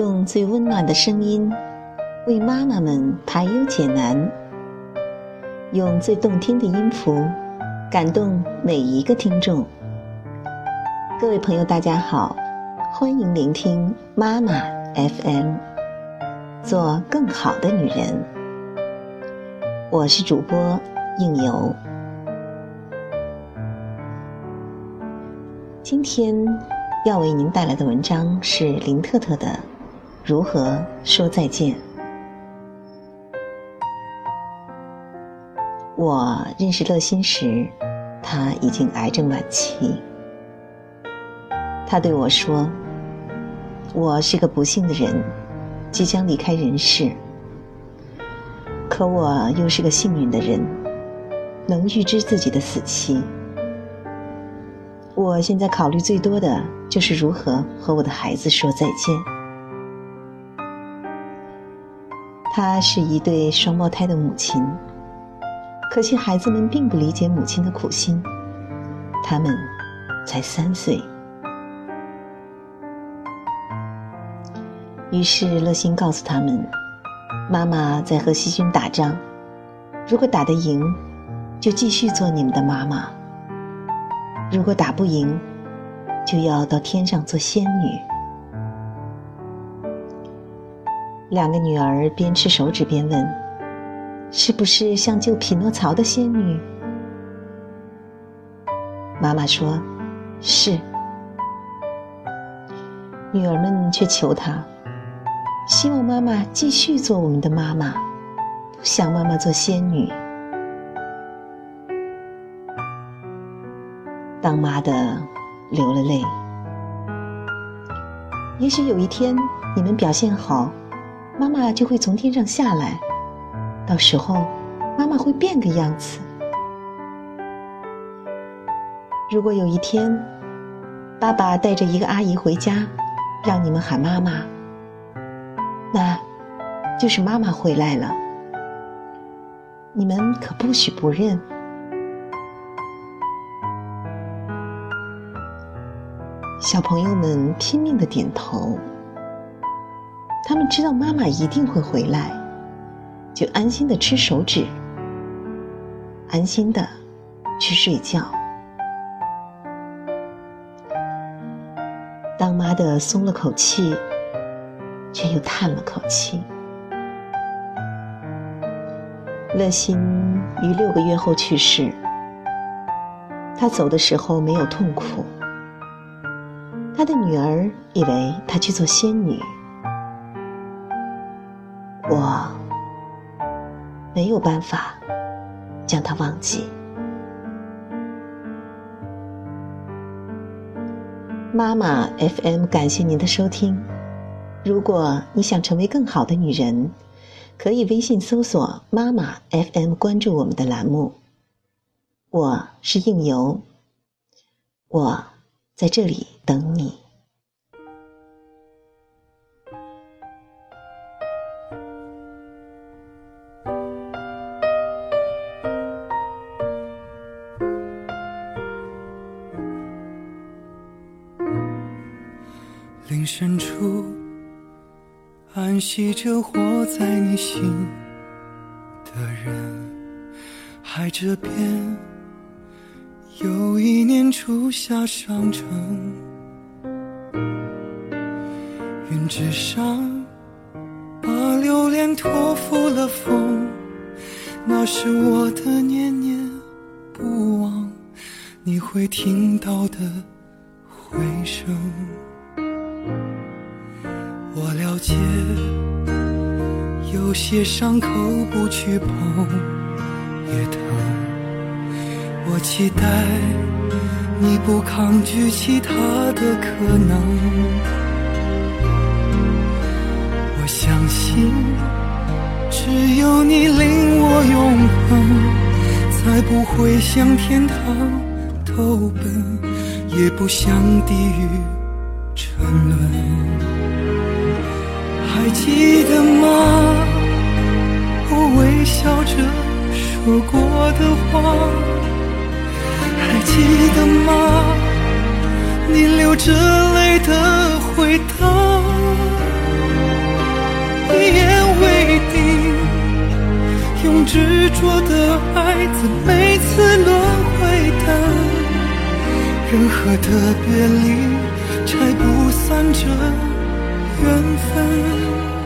用最温暖的声音为妈妈们排忧解难，用最动听的音符感动每一个听众。各位朋友，大家好，欢迎聆听妈妈 FM，做更好的女人。我是主播应由，今天要为您带来的文章是林特特的《如何说再见》。我认识乐心时，他已经癌症晚期。他对我说：“我是个不幸的人，即将离开人世。可我又是个幸运的人，能预知自己的死期。我现在考虑最多的就是如何和我的孩子说再见。”她是一对双胞胎的母亲，可惜孩子们并不理解母亲的苦心。他们才三岁。于是乐心告诉他们：“妈妈在和细菌打仗，如果打得赢，就继续做你们的妈妈；如果打不赢，就要到天上做仙女。”两个女儿边吃手指边问：“是不是像救匹诺曹的仙女？”妈妈说：“是。”女儿们却求她。希望妈妈继续做我们的妈妈，不想妈妈做仙女。当妈的流了泪。也许有一天你们表现好，妈妈就会从天上下来，到时候妈妈会变个样子。如果有一天，爸爸带着一个阿姨回家，让你们喊妈妈。那，就是妈妈回来了。你们可不许不认。小朋友们拼命的点头，他们知道妈妈一定会回来，就安心的吃手指，安心的去睡觉。当妈的松了口气。却又叹了口气。乐心于六个月后去世，他走的时候没有痛苦。他的女儿以为他去做仙女，我没有办法将他忘记。妈妈 FM，感谢您的收听。如果你想成为更好的女人，可以微信搜索“妈妈 FM” 关注我们的栏目。我是应由，我在这里等你。林深处。安息着活在你心的人，海这边有一年初夏上城，云之上把留恋托付了风，那是我的念念不忘，你会听到的回声。我了解，有些伤口不去碰也疼。我期待你不抗拒其他的可能。我相信，只有你令我永恒，才不会向天堂投奔，也不向地狱沉沦。还记得吗？我微笑着说过的话，还记得吗？你流着泪的回答。一言为定，用执着的爱，在每次轮回的任何的别离，拆不散这。缘分。